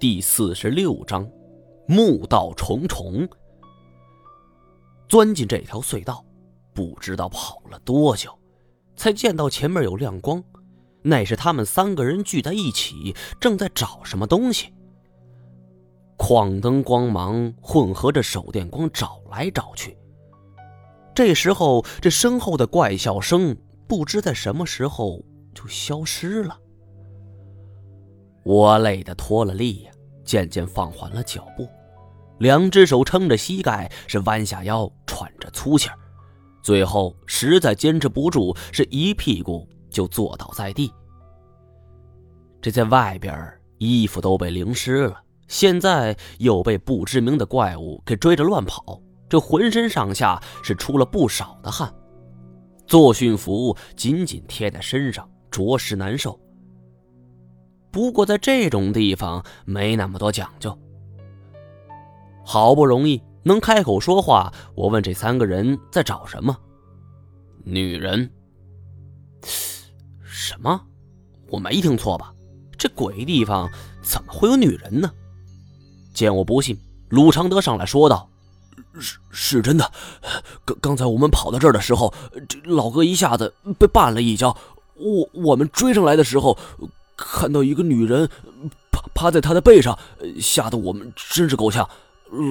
第四十六章，墓道重重。钻进这条隧道，不知道跑了多久，才见到前面有亮光。那是他们三个人聚在一起，正在找什么东西。矿灯光芒混合着手电光找来找去。这时候，这身后的怪笑声不知在什么时候就消失了。我累得脱了力，渐渐放缓了脚步，两只手撑着膝盖，是弯下腰，喘着粗气儿，最后实在坚持不住，是一屁股。就坐倒在地。这在外边衣服都被淋湿了，现在又被不知名的怪物给追着乱跑，这浑身上下是出了不少的汗，作训服紧紧贴在身上，着实难受。不过在这种地方没那么多讲究。好不容易能开口说话，我问这三个人在找什么？女人。什么？我没听错吧？这鬼地方怎么会有女人呢？见我不信，鲁常德上来说道：“是是真的。刚刚才我们跑到这儿的时候，这老哥一下子被绊了一跤。我我们追上来的时候，看到一个女人趴趴在他的背上，吓得我们真是够呛。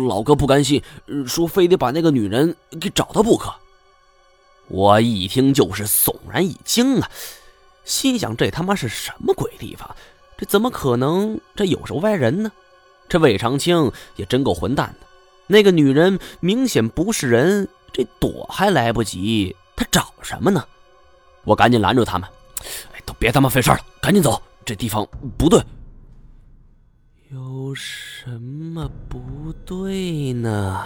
老哥不甘心，说非得把那个女人给找到不可。”我一听就是悚然一惊啊！心想：这他妈是什么鬼地方？这怎么可能？这有手歪人呢？这魏长青也真够混蛋的。那个女人明显不是人，这躲还来不及，他找什么呢？我赶紧拦住他们：“哎，都别他妈费事了，赶紧走！这地方不对。”有什么不对呢？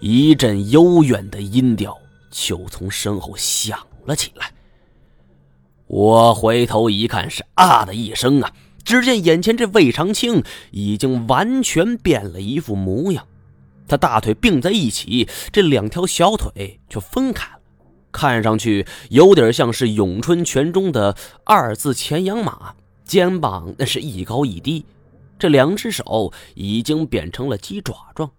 一阵悠远的音调就从身后响了起来。我回头一看，是啊的一声啊！只见眼前这魏长青已经完全变了一副模样，他大腿并在一起，这两条小腿却分开了，看上去有点像是咏春拳中的二字前仰马，肩膀那是一高一低，这两只手已经变成了鸡爪状，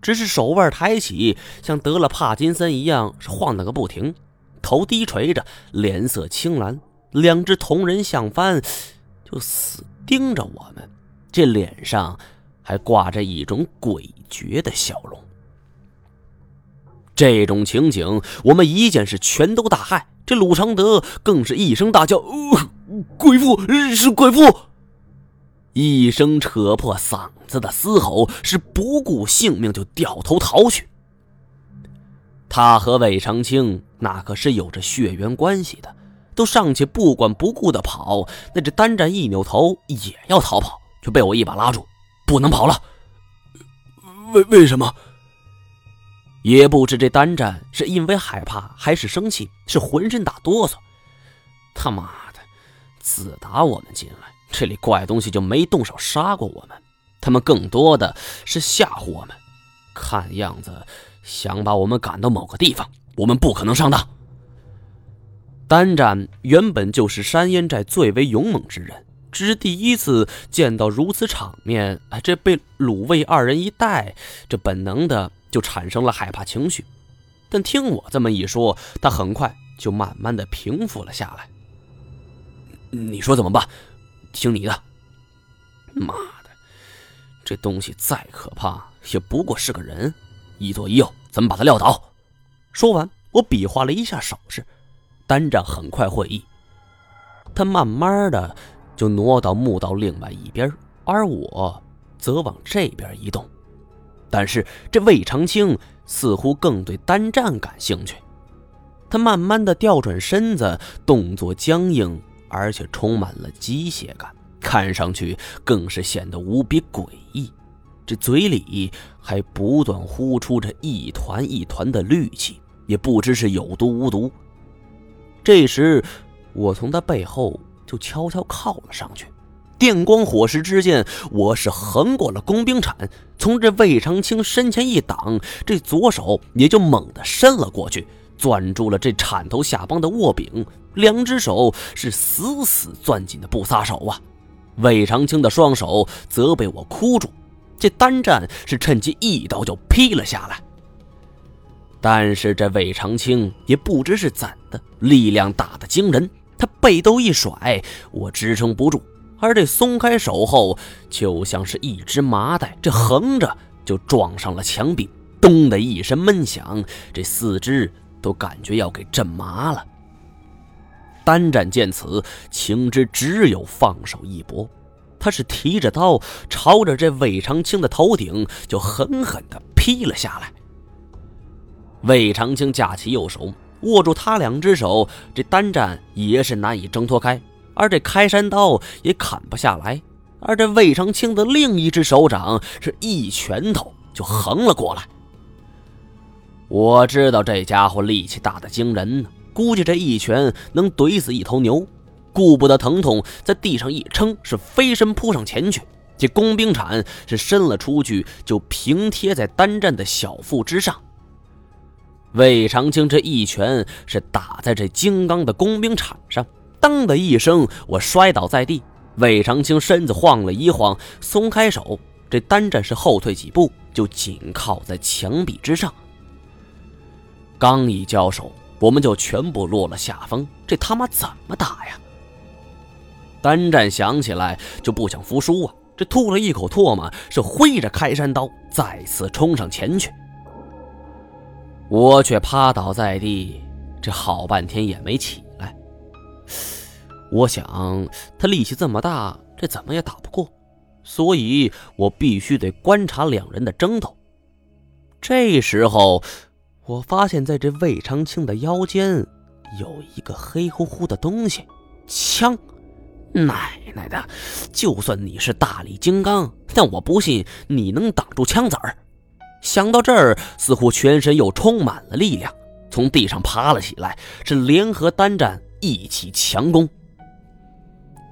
只是手腕抬起，像得了帕金森一样是晃荡个不停。头低垂着，脸色青蓝，两只瞳仁相翻，就死盯着我们。这脸上还挂着一种诡谲的笑容。这种情景，我们一见是全都大骇。这鲁常德更是一声大叫：“呃鬼父，是鬼父！”一声扯破嗓子的嘶吼，是不顾性命就掉头逃去。他和魏长青那可是有着血缘关系的，都尚且不管不顾的跑，那这单战一扭头也要逃跑，却被我一把拉住，不能跑了。为为什么？也不知这单战是因为害怕还是生气，是浑身打哆嗦。他妈的，自打我们进来，这里怪东西就没动手杀过我们，他们更多的是吓唬我们，看样子。想把我们赶到某个地方，我们不可能上当。单战原本就是山烟寨最为勇猛之人，只是第一次见到如此场面，哎，这被鲁卫二人一带，这本能的就产生了害怕情绪。但听我这么一说，他很快就慢慢的平复了下来。你说怎么办？听你的。妈的，这东西再可怕，也不过是个人。一左一右，咱们把他撂倒。说完，我比划了一下手势，单战很快会意。他慢慢的就挪到墓道另外一边，而我则往这边移动。但是这魏长青似乎更对单战感兴趣，他慢慢的调转身子，动作僵硬，而且充满了机械感，看上去更是显得无比诡异。这嘴里还不断呼出着一团一团的氯气，也不知是有毒无毒。这时，我从他背后就悄悄靠了上去，电光火石之间，我是横过了工兵铲，从这魏长青身前一挡，这左手也就猛地伸了过去，攥住了这铲头下方的握柄，两只手是死死攥紧的不撒手啊！魏长青的双手则被我箍住，这单战是趁机一刀就劈了下来。但是这魏长青也不知是怎的，力量大的惊人，他背兜一甩，我支撑不住，而这松开手后，就像是一只麻袋，这横着就撞上了墙壁，咚的一声闷响，这四肢都感觉要给震麻了。单战见此，情知只有放手一搏。他是提着刀，朝着这魏长青的头顶就狠狠地劈了下来。魏长青架起右手，握住他两只手，这单战也是难以挣脱开，而这开山刀也砍不下来。而这魏长青的另一只手掌是一拳头就横了过来。我知道这家伙力气大的惊人呢。估计这一拳能怼死一头牛，顾不得疼痛，在地上一撑，是飞身扑上前去。这工兵铲是伸了出去，就平贴在单战的小腹之上。魏长青这一拳是打在这金刚的工兵铲上，当的一声，我摔倒在地。魏长青身子晃了一晃，松开手，这单战是后退几步，就紧靠在墙壁之上。刚一交手。我们就全部落了下风，这他妈怎么打呀？单战想起来就不想服输啊！这吐了一口唾沫，是挥着开山刀再次冲上前去。我却趴倒在地，这好半天也没起来。我想他力气这么大，这怎么也打不过，所以我必须得观察两人的争斗。这时候。我发现，在这魏长青的腰间有一个黑乎乎的东西，枪！奶奶的，就算你是大力金刚，但我不信你能挡住枪子儿。想到这儿，似乎全身又充满了力量，从地上爬了起来，是联合单战一起强攻。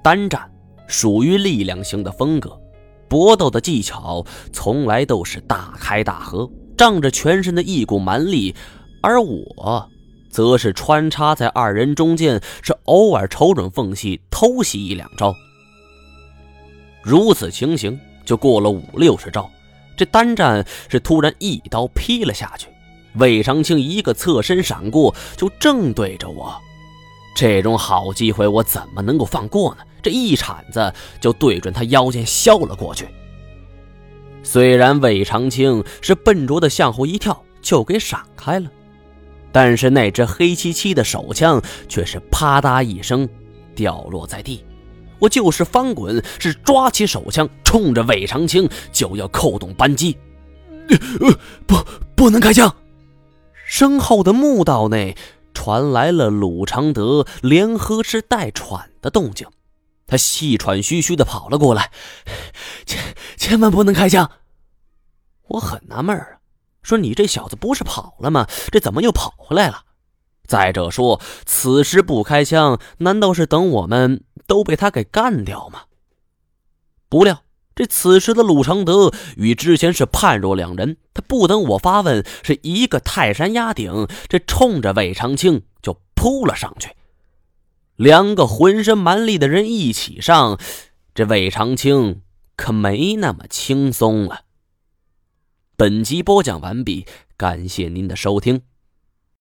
单战属于力量型的风格，搏斗的技巧从来都是大开大合。仗着全身的一股蛮力，而我，则是穿插在二人中间，是偶尔瞅准缝隙偷袭一两招。如此情形，就过了五六十招。这单战是突然一刀劈了下去，魏长青一个侧身闪过，就正对着我。这种好机会，我怎么能够放过呢？这一铲子就对准他腰间削了过去。虽然魏长青是笨拙的向后一跳就给闪开了，但是那只黑漆漆的手枪却是啪嗒一声掉落在地。我就是翻滚，是抓起手枪冲着魏长青就要扣动扳机。不，不能开枪！身后的墓道内传来了鲁长德连喝是带喘的动静。他气喘吁吁的跑了过来，千千万不能开枪！我很纳闷啊，说你这小子不是跑了吗？这怎么又跑回来了？再者说，此时不开枪，难道是等我们都被他给干掉吗？不料，这此时的鲁承德与之前是判若两人。他不等我发问，是一个泰山压顶，这冲着魏长青就扑了上去。两个浑身蛮力的人一起上，这魏长青可没那么轻松了。本集播讲完毕，感谢您的收听。